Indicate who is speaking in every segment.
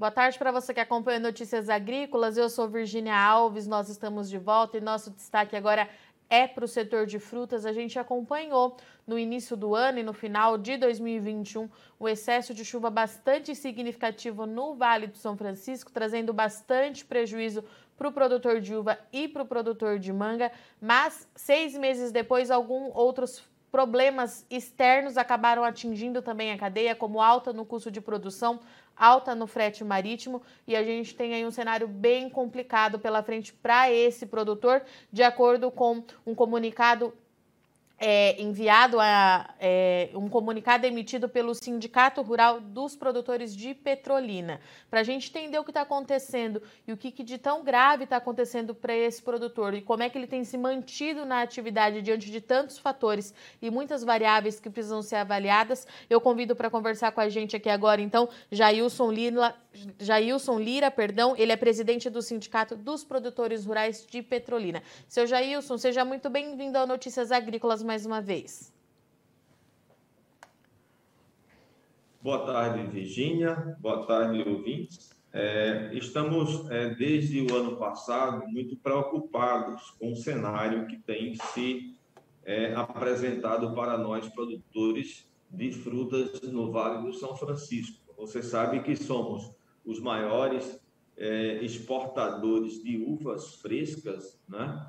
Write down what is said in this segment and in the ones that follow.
Speaker 1: Boa tarde para você que acompanha Notícias Agrícolas. Eu sou Virginia Alves, nós estamos de volta e nosso destaque agora é para o setor de frutas. A gente acompanhou no início do ano e no final de 2021 o excesso de chuva bastante significativo no Vale do São Francisco, trazendo bastante prejuízo para o produtor de uva e para o produtor de manga. Mas seis meses depois, alguns outros problemas externos acabaram atingindo também a cadeia, como alta no custo de produção, alta no frete marítimo e a gente tem aí um cenário bem complicado pela frente para esse produtor, de acordo com um comunicado é, enviado a é, um comunicado emitido pelo Sindicato Rural dos Produtores de Petrolina, para a gente entender o que está acontecendo e o que, que de tão grave está acontecendo para esse produtor e como é que ele tem se mantido na atividade diante de tantos fatores e muitas variáveis que precisam ser avaliadas. Eu convido para conversar com a gente aqui agora, então, Jailson Lira, Jailson Lira, perdão, ele é presidente do Sindicato dos Produtores Rurais de Petrolina. Seu Jailson, seja muito bem-vindo ao Notícias Agrícolas mais uma vez.
Speaker 2: Boa tarde, Virginia. Boa tarde, ouvintes. É, estamos, é, desde o ano passado, muito preocupados com o cenário que tem se é, apresentado para nós, produtores de frutas no Vale do São Francisco. Você sabe que somos os maiores é, exportadores de uvas frescas né,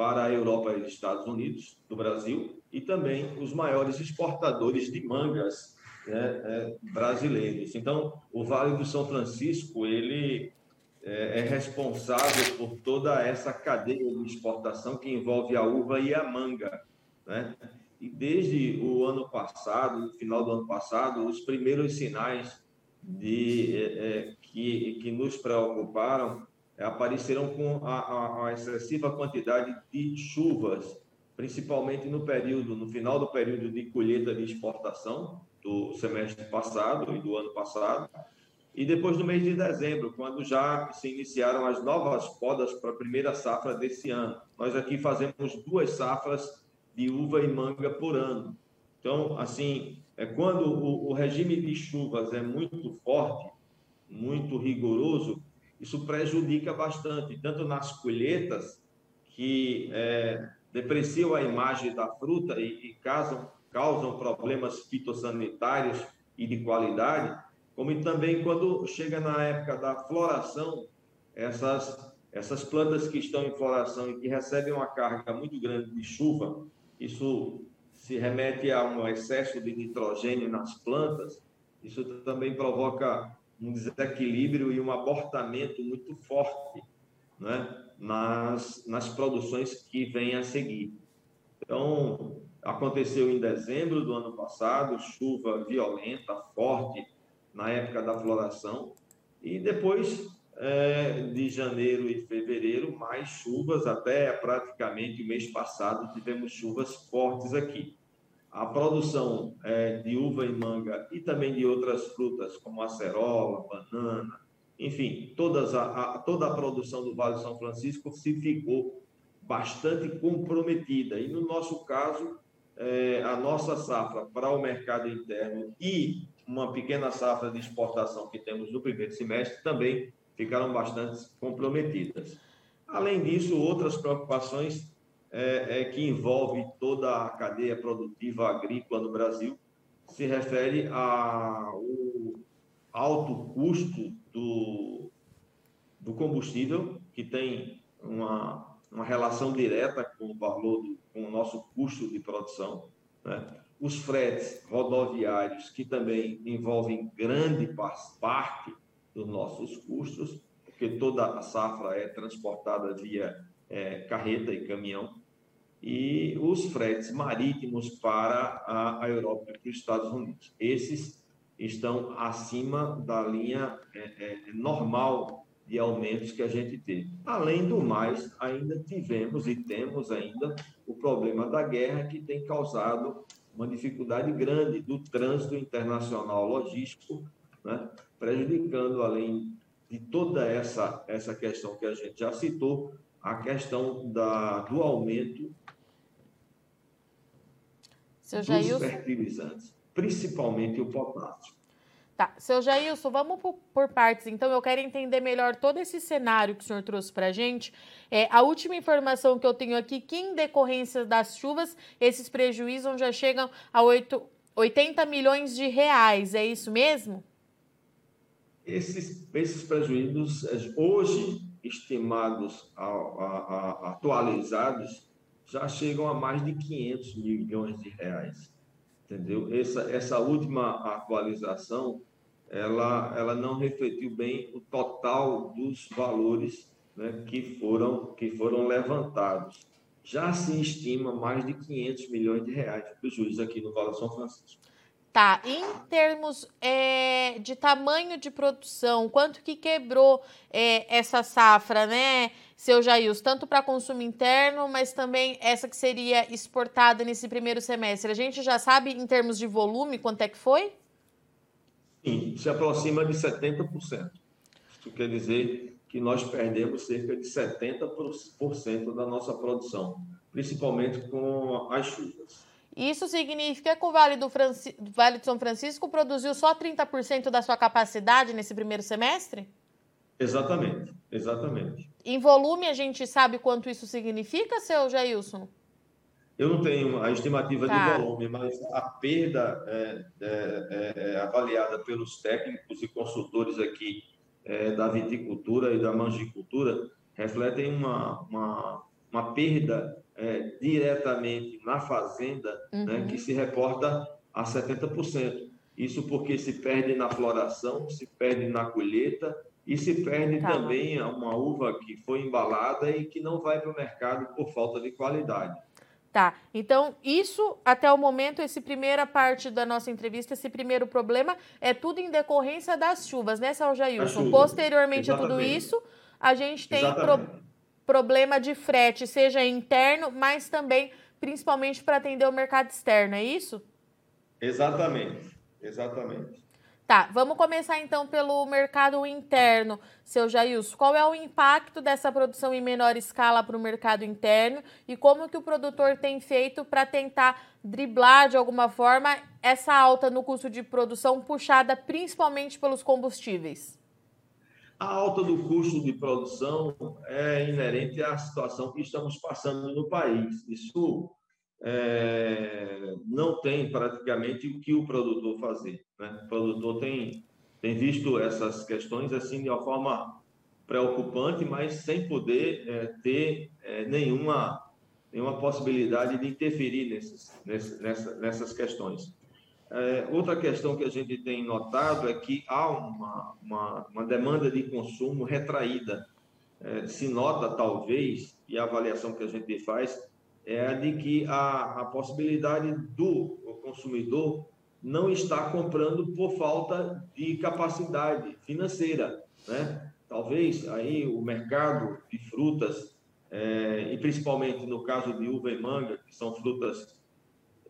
Speaker 2: para a Europa e os Estados Unidos, do Brasil, e também os maiores exportadores de mangas né, é, brasileiros. Então, o Vale do São Francisco ele é, é, responsável por toda essa cadeia de exportação que envolve a uva e a manga. Né? E desde o ano passado, no final do ano passado, os primeiros sinais de, é, é que, que nos preocuparam apareceram com a, a, a, excessiva quantidade de chuvas, principalmente no período, no final do período de colheita de exportação do semestre passado e do ano passado, e depois no mês de dezembro, quando já se iniciaram as novas podas para a primeira safra desse ano. Nós aqui fazemos duas safras de uva e manga por ano. Então, assim, é quando o, o regime de chuvas é muito forte, muito rigoroso, isso prejudica bastante, tanto nas colheitas, que é, depreciam a imagem da fruta e, e causam, causam problemas fitossanitários e de qualidade, como também quando chega na época da floração, essas, essas plantas que estão em floração e que recebem uma carga muito grande de chuva, isso se remete a um excesso de nitrogênio nas plantas, isso também provoca um desequilíbrio e um abortamento muito forte né, nas, nas produções que vêm a seguir. Então, aconteceu em dezembro do ano passado, chuva violenta, forte, na época da floração, e depois é, de janeiro e fevereiro, mais chuvas, até praticamente o mês passado tivemos chuvas fortes aqui a produção é, de uva e manga e também de outras frutas, como acerola, banana, enfim, todas a, a, toda a produção do Vale São Francisco se ficou bastante comprometida. E no nosso caso, é, a nossa safra para o mercado interno e uma pequena safra de exportação que temos no primeiro semestre também ficaram bastante comprometidas. Além disso, outras preocupações é, é, que envolve toda a cadeia produtiva agrícola no Brasil, se refere ao alto custo do, do combustível, que tem uma, uma relação direta com o valor, do, com o nosso custo de produção, né? os fretes rodoviários, que também envolvem grande parte dos nossos custos, porque toda a safra é transportada via é, carreta e caminhão, e os fretes marítimos para a, Europa e para os Estados Unidos. Esses estão acima da linha é, é, normal de aumentos que a gente teve. Além do mais, ainda tivemos e temos ainda o problema da guerra que tem causado uma dificuldade grande do trânsito internacional logístico, né, prejudicando além de toda essa essa questão que a gente já citou, a questão da, do aumento Seu dos fertilizantes, principalmente o potássio.
Speaker 1: Tá, seu Jailson, vamos por, por, partes. Então, eu quero entender melhor todo esse cenário que o senhor trouxe para a gente. É, a última informação que eu tenho aqui, que em decorrência das chuvas, esses prejuízos já chegam a 8, 80 milhões de reais. É isso mesmo?
Speaker 2: Esses, esses prejuízos, hoje estimados, a, a, a, atualizados, já chegam a mais de 500 milhões de reais. Entendeu? Essa, essa última atualização ela, ela não refletiu bem o total dos valores né, que, foram, que foram levantados. Já se estima mais de 500 milhões de reais de prejuízo aqui no Vale São Francisco.
Speaker 1: Tá, em termos é, de tamanho de produção, quanto que quebrou é, essa safra, né, seu Jails, tanto para consumo interno, mas também essa que seria exportada nesse primeiro semestre? A gente já sabe, em termos de volume, quanto é que foi?
Speaker 2: Sim, se aproxima de 70%. Isso quer dizer que nós perdemos cerca de 70% da nossa produção, principalmente com as chuvas.
Speaker 1: Isso significa que o Vale, do Franci... vale de São Francisco produziu só 30% da sua capacidade nesse primeiro semestre?
Speaker 2: Exatamente, exatamente.
Speaker 1: Em volume, a gente sabe quanto isso significa, seu Jailson?
Speaker 2: Eu não tenho a estimativa tá. de volume, mas a perda é, é, é, é, avaliada pelos técnicos e consultores aqui é, da viticultura e da mangicultura refletem uma, uma, uma perda é, diretamente na fazenda, uhum. né, que se reporta a 70%. Isso porque se perde na floração, se perde na colheita e se perde tá. também uma uva que foi embalada e que não vai para o mercado por falta de qualidade.
Speaker 1: Tá, então isso até o momento, essa primeira parte da nossa entrevista, esse primeiro problema é tudo em decorrência das chuvas, né, Saljailson? Posteriormente Exatamente. a tudo isso, a gente tem problema de frete, seja interno, mas também principalmente para atender o mercado externo, é isso?
Speaker 2: Exatamente, exatamente.
Speaker 1: Tá, vamos começar então pelo mercado interno, seu Jailson. Qual é o impacto dessa produção em menor escala para o mercado interno e como que o produtor tem feito para tentar driblar de alguma forma essa alta no custo de produção puxada principalmente pelos combustíveis?
Speaker 2: A alta do custo de produção é inerente à situação que estamos passando no país. Isso é, não tem praticamente o que o produtor fazer. Né? O produtor tem, tem visto essas questões assim de uma forma preocupante, mas sem poder é, ter é, nenhuma, nenhuma possibilidade de interferir nesses, nesse, nessa, nessas questões. É, outra questão que a gente tem notado é que há uma, uma, uma demanda de consumo retraída. É, se nota, talvez, e a avaliação que a gente faz, é a de que a, a possibilidade do consumidor não está comprando por falta de capacidade financeira, né? Talvez aí o mercado de frutas, é, e principalmente no caso de uva e manga, que são frutas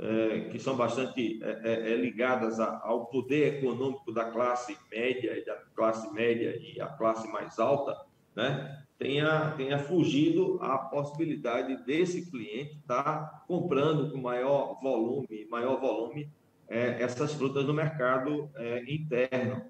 Speaker 2: é, que são bastante é, é, ligadas a, ao poder econômico da classe média e da classe média e a classe mais alta, né? tenha, tenha fugido a possibilidade desse cliente estar tá comprando com maior volume, maior volume essas frutas no mercado interno.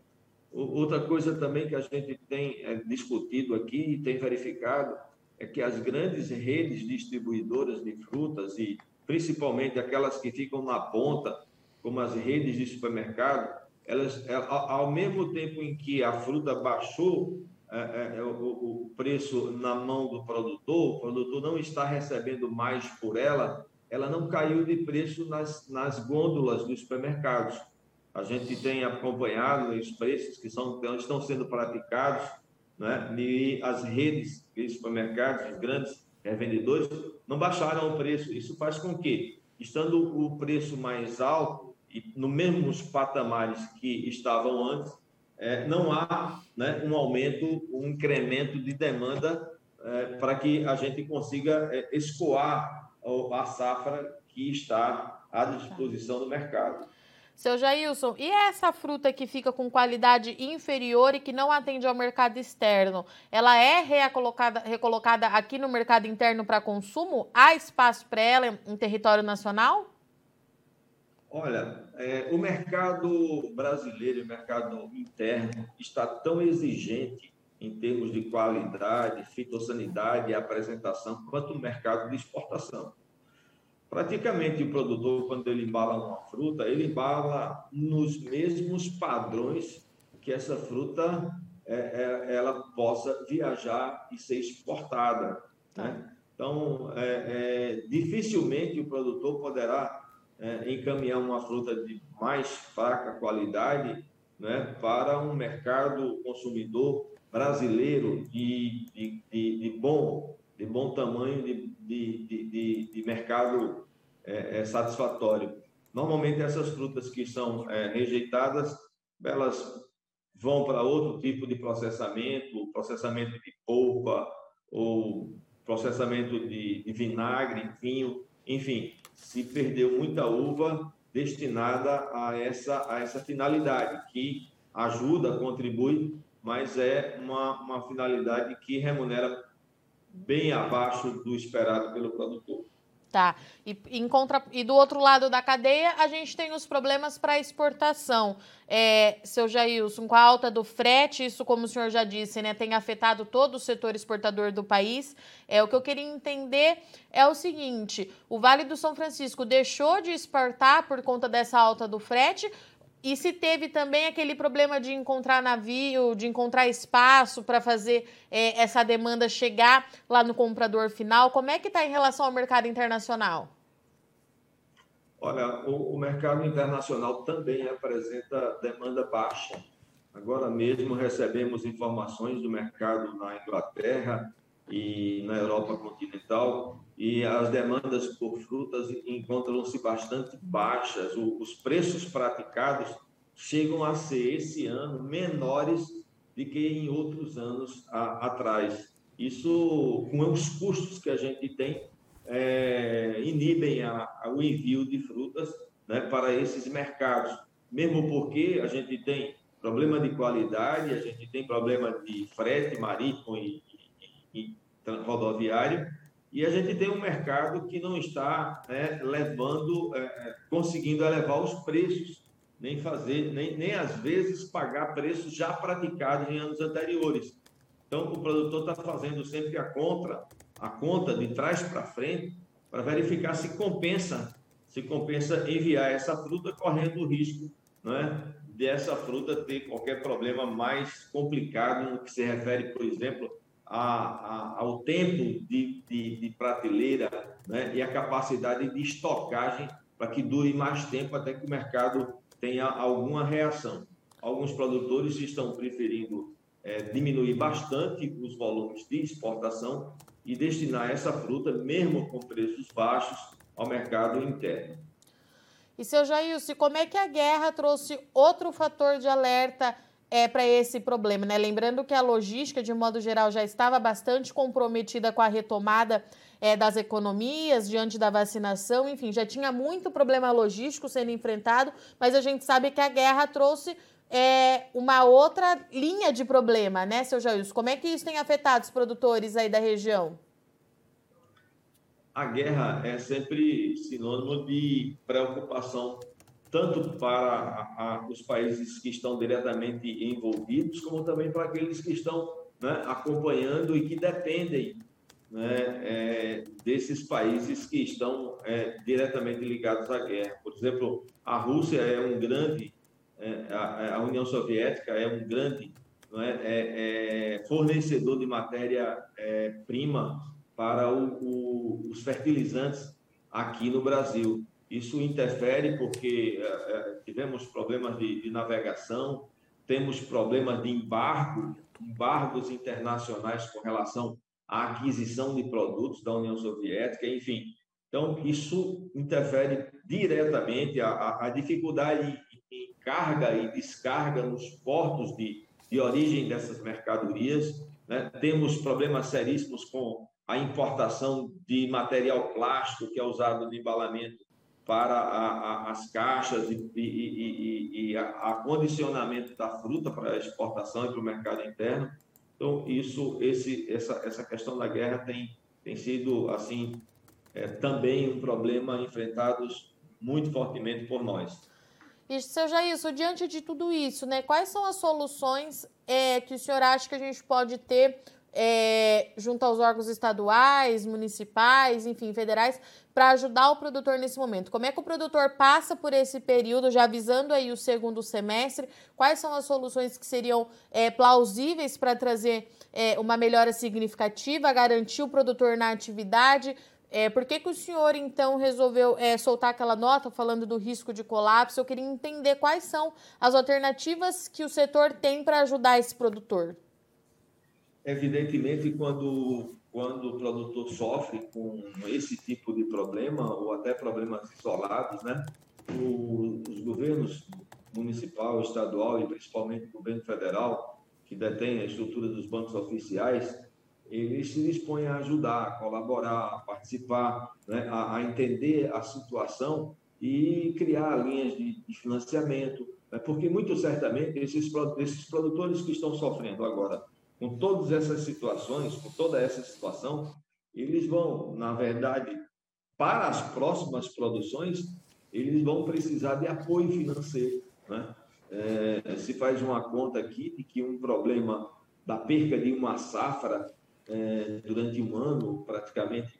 Speaker 2: Outra coisa também que a gente tem discutido aqui e tem verificado é que as grandes redes distribuidoras de frutas e principalmente aquelas que ficam na ponta, como as redes de supermercado, elas, é, ao mesmo tempo em que a fruta baixou é, é, é, o, o, preço na mão do produtor, o produtor não está recebendo mais por ela, ela não caiu de preço nas, nas gôndolas dos supermercados. A gente tem acompanhado os preços que são, estão sendo praticados, né? e as redes de supermercados, os grandes revendedores, não baixaram o preço. Isso faz com que, estando o preço mais alto, e no mesmos patamares que estavam antes, é, não há né, um aumento, um incremento de demanda é, para que a gente consiga é, escoar a safra que está à disposição do mercado.
Speaker 1: Seu Jailson, e essa fruta que fica com qualidade inferior e que não atende ao mercado externo, ela é recolocada, recolocada aqui no mercado interno para consumo? Há espaço para ela em território nacional?
Speaker 2: Olha, é, o mercado brasileiro, o mercado interno, está tão exigente em termos de qualidade, fitossanidade e apresentação quanto o mercado de exportação. Praticamente o produtor, quando ele embala uma fruta, ele embala nos mesmos padrões que essa fruta é, é, ela possa viajar e ser exportada. Né? Então, é, é, dificilmente o produtor poderá é, encaminhar uma fruta de mais fraca qualidade né, para um mercado consumidor brasileiro de, de, de, de bom, de bom tamanho, de, de, de, de mercado é, é, satisfatório. Normalmente, essas frutas que são é, rejeitadas, elas vão para outro tipo de processamento, processamento de polpa ou processamento de, de vinagre, vinho, enfim, se perdeu muita uva destinada a essa, a essa finalidade, que ajuda, contribui, mas é uma, uma finalidade que remunera bem abaixo do esperado pelo produtor.
Speaker 1: Tá. E, em contra... e do outro lado da cadeia, a gente tem os problemas para exportação. É, seu Jailson, com a alta do frete, isso, como o senhor já disse, né, tem afetado todo o setor exportador do país. É, o que eu queria entender é o seguinte: o Vale do São Francisco deixou de exportar por conta dessa alta do frete e se teve também aquele problema de encontrar navio, de encontrar espaço para fazer é, essa demanda chegar lá no comprador final, como é que está em relação ao mercado internacional?
Speaker 2: Olha, o, o, mercado internacional também apresenta demanda baixa. Agora mesmo recebemos informações do mercado na Inglaterra e na Europa continental e as demandas por frutas encontram-se bastante baixas. os preços praticados chegam a ser, esse ano, menores do que em outros anos atrás. Isso, com os custos que a gente tem, é, inibem a, a, o envio de frutas né, para esses mercados. Mesmo porque a gente tem problema de qualidade, a gente tem problema de frete marítimo e, e, e a gente tem um mercado que não está né, levando, é, é, conseguindo elevar os preços, nem fazer, nem, nem às vezes pagar preços já praticados em anos anteriores. Então, o produtor está fazendo sempre a conta, a conta de trás para frente, para verificar se compensa, se compensa enviar essa fruta, correndo o risco né, dessa fruta ter qualquer problema mais complicado no que se refere, por exemplo, a, a, ao tempo de, de, de prateleira né, e a capacidade de estocagem para que dure mais tempo até que o mercado tenha alguma reação. Alguns produtores estão preferindo é, diminuir bastante os volumes de exportação e destinar essa fruta, mesmo com preços baixos, ao mercado interno.
Speaker 1: E, seu Jailson, como é que a guerra trouxe outro fator de alerta é, para esse problema, né? Lembrando que a logística, de modo geral, já estava bastante comprometida com a retomada é, das economias diante da vacinação, enfim, já tinha muito problema logístico sendo enfrentado, mas a gente sabe que a guerra trouxe é, uma outra linha de problema, né, seu Jailson? Como é que isso tem afetado os produtores aí da região?
Speaker 2: A guerra é sempre sinônimo de preocupação tanto para a, a, os países que estão diretamente envolvidos, como também para aqueles que estão né, acompanhando e que dependem né, é, desses países que estão é, diretamente ligados à guerra. Por exemplo, a Rússia é um grande, é, a, a, União Soviética é um grande é, é, é, fornecedor de matéria-prima para o, o, os fertilizantes aqui no Brasil. Isso interfere porque é, tivemos problemas de, de, navegação, temos problemas de embargo, embargos internacionais com relação à aquisição de produtos da União Soviética, enfim. Então, isso interfere diretamente a, a dificuldade em carga e descarga nos portos de, de origem dessas mercadorias. Né? Temos problemas seríssimos com a importação de material plástico que é usado no embalamento para a, a, as caixas e, e, e, e acondicionamento da fruta para exportação e para o mercado interno. Então, isso, esse, essa, essa questão da guerra tem, tem sido, assim, é, também um problema enfrentado muito fortemente por nós.
Speaker 1: E, seu Jair, diante de tudo isso, né, quais são as soluções é, que o senhor acha que a gente pode ter é, junto aos órgãos estaduais, municipais, enfim, federais, para ajudar o produtor nesse momento? Como é que o produtor passa por esse período, já avisando aí o segundo semestre? Quais são as soluções que seriam é, plausíveis para trazer é, uma melhora significativa, garantir o produtor na atividade? É, por que, que o senhor, então, resolveu é, soltar aquela nota falando do risco de colapso? Eu queria entender quais são as alternativas que o setor tem para ajudar esse produtor.
Speaker 2: Evidentemente, quando, quando o produtor sofre com esse tipo de problema, ou até problemas isolados, né, o, os governos municipal, estadual e principalmente o governo federal, que detém a estrutura dos bancos oficiais, eles se dispõem a ajudar, a colaborar, a participar, né, a, a, entender a situação e criar linhas de, de financiamento, né, porque muito certamente esses, esses produtores que estão sofrendo agora com todas essas situações, com toda essa situação, eles vão, na verdade, para as próximas produções, eles vão precisar de apoio financeiro. Né? É, se faz uma conta aqui de que um problema da perca de uma safra é, durante um ano, praticamente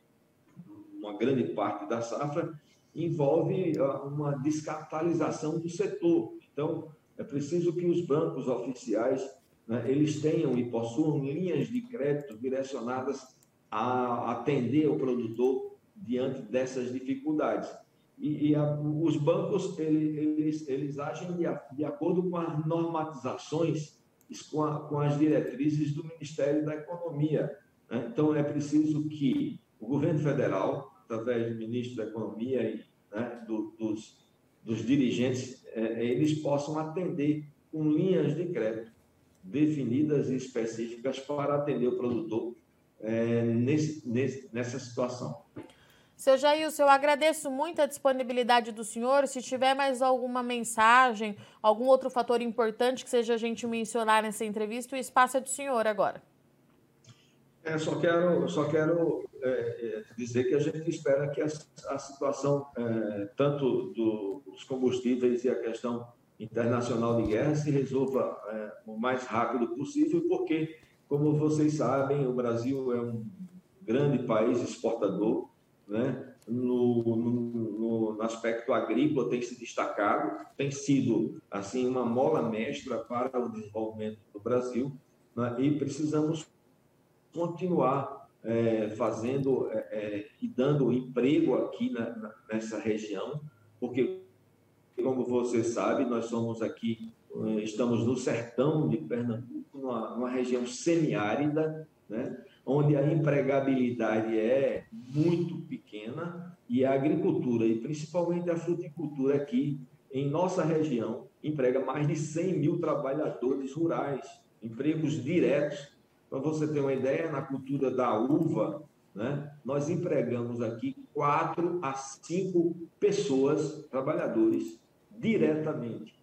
Speaker 2: uma grande parte da safra, envolve uma descapitalização do setor. Então, é preciso que os bancos oficiais né, eles tenham e possuam linhas de crédito direcionadas a atender o produtor diante dessas dificuldades. E, e a, os bancos eles, eles, eles agem de, de acordo com as normatizações com, a, com as diretrizes do Ministério da Economia. Né? Então, é preciso que o governo federal, através do ministro da Economia e né, do, dos, dos dirigentes, é, eles possam atender com linhas de crédito definidas e específicas para atender o produtor é, nesse, nesse, nessa situação.
Speaker 1: Seu Jailson, eu agradeço muito a disponibilidade do senhor. Se tiver mais alguma mensagem, algum outro fator importante que seja a gente mencionar nessa entrevista, o espaço é do senhor agora.
Speaker 2: É, só quero, só quero é, é dizer que a gente espera que a, a situação, é, tanto do, dos combustíveis e a questão internacional de guerra, se resolva é, o mais rápido possível, porque, como vocês sabem, o Brasil é um grande país exportador né? No, no, no, aspecto agrícola tem se destacado, tem sido assim uma mola mestra para o desenvolvimento do Brasil né? e precisamos continuar é, fazendo é, é, e dando emprego aqui na, na, nessa região, porque como você sabe nós somos aqui é, estamos no sertão de Pernambuco, numa, numa região semiárida, né? onde a empregabilidade é muito pequena e a agricultura, e principalmente a fruticultura aqui, em nossa região, emprega mais de 100 mil trabalhadores rurais, empregos diretos. Para você ter uma ideia, na cultura da uva, né, nós empregamos aqui quatro a cinco pessoas, trabalhadores, diretamente,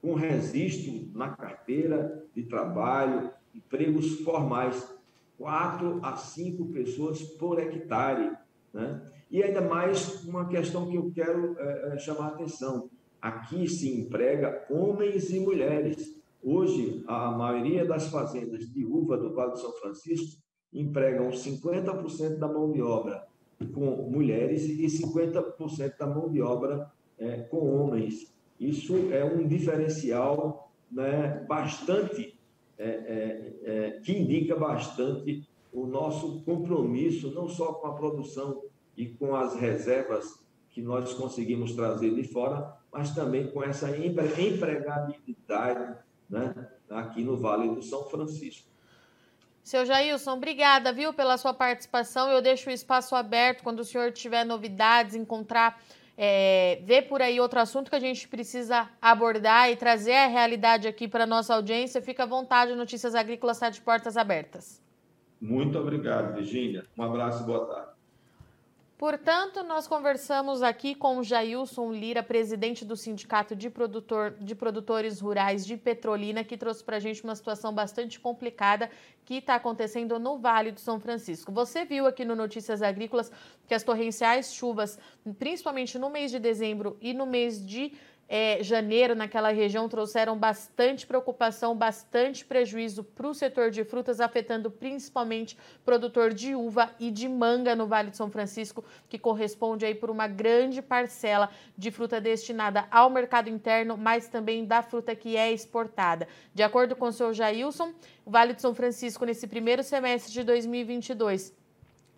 Speaker 2: com registro na carteira de trabalho, empregos formais quatro a cinco pessoas por hectare. Né? E ainda mais uma questão que eu quero é, chamar a atenção: aqui se emprega homens e mulheres. Hoje, a maioria das fazendas de uva do Vale do São Francisco empregam 50% da mão de obra com mulheres e 50% da mão de obra é, com homens. Isso é um diferencial né, bastante é, é, é, que indica bastante o nosso compromisso, não só com a produção e com as reservas que nós conseguimos trazer de fora, mas também com essa empregabilidade né, aqui no Vale do São Francisco.
Speaker 1: Seu Jailson, obrigada, viu, pela sua participação. Eu deixo o espaço aberto quando o senhor tiver novidades, encontrar é, ver por aí outro assunto que a gente precisa abordar e trazer a realidade aqui para a nossa audiência, fica à vontade, Notícias Agrícolas está de portas abertas.
Speaker 2: Muito obrigado, Virginia. Um abraço e boa tarde.
Speaker 1: Portanto, nós conversamos aqui com Jailson Lira, presidente do Sindicato de, Produtor, de Produtores Rurais de Petrolina, que trouxe para a gente uma situação bastante complicada que está acontecendo no Vale do São Francisco. Você viu aqui no Notícias Agrícolas que as torrenciais chuvas, principalmente no mês de dezembro e no mês de é, janeiro naquela região trouxeram bastante preocupação, bastante prejuízo para o setor de frutas, afetando principalmente produtor de uva e de manga no Vale de São Francisco, que corresponde aí por uma grande parcela de fruta destinada ao mercado interno, mas também da fruta que é exportada. De acordo com o seu Jailson, o Vale de São Francisco, nesse primeiro semestre de 2022,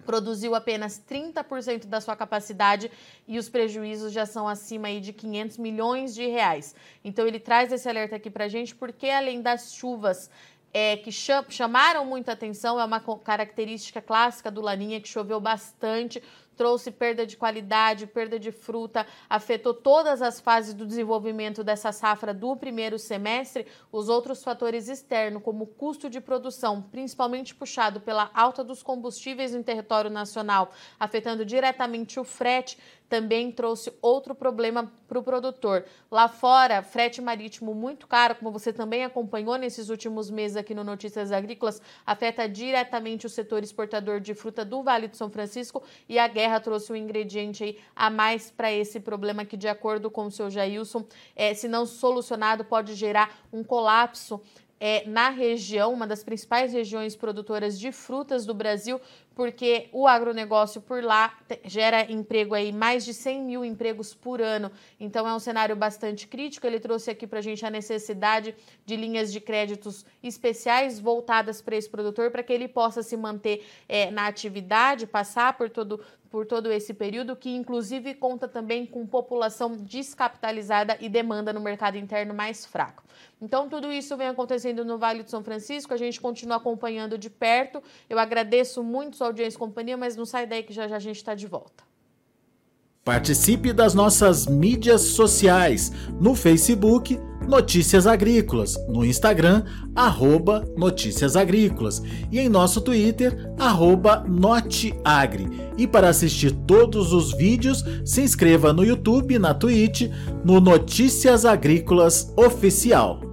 Speaker 1: produziu apenas 30% da sua capacidade e os prejuízos já são acima aí de 500 milhões de reais. Então ele traz esse alerta aqui para a gente porque além das chuvas é, que chamaram muita atenção, é uma característica clássica do Laninha que choveu bastante trouxe perda de qualidade, perda de fruta, afetou todas as fases do desenvolvimento dessa safra do primeiro semestre, os outros fatores externos, como o custo de produção, principalmente puxado pela alta dos combustíveis no território nacional, afetando diretamente o frete, também trouxe outro problema para o produtor. Lá fora, frete marítimo muito caro, como você também acompanhou nesses últimos meses aqui no Notícias Agrícolas, afeta diretamente o setor exportador de fruta do Vale do São Francisco e a guerra trouxe um ingrediente aí a mais para esse problema que, de acordo com o seu Jailson, é, se não solucionado, pode gerar um colapso é, na região, uma das principais regiões produtoras de frutas do Brasil, porque o agronegócio por lá gera emprego aí, mais de 100 mil empregos por ano. Então é um cenário bastante crítico. Ele trouxe aqui para a gente a necessidade de linhas de créditos especiais voltadas para esse produtor, para que ele possa se manter é, na atividade, passar por todo, por todo esse período, que inclusive conta também com população descapitalizada e demanda no mercado interno mais fraco. Então, tudo isso vem acontecendo no Vale do São Francisco, a gente continua acompanhando de perto. Eu agradeço muito audiência e companhia, mas não sai daí que já, já a gente está de volta.
Speaker 3: Participe das nossas mídias sociais no Facebook Notícias Agrícolas, no Instagram arroba Notícias Agrícolas e em nosso Twitter arroba Noteagri. E para assistir todos os vídeos, se inscreva no YouTube, na Twitch, no Notícias Agrícolas Oficial.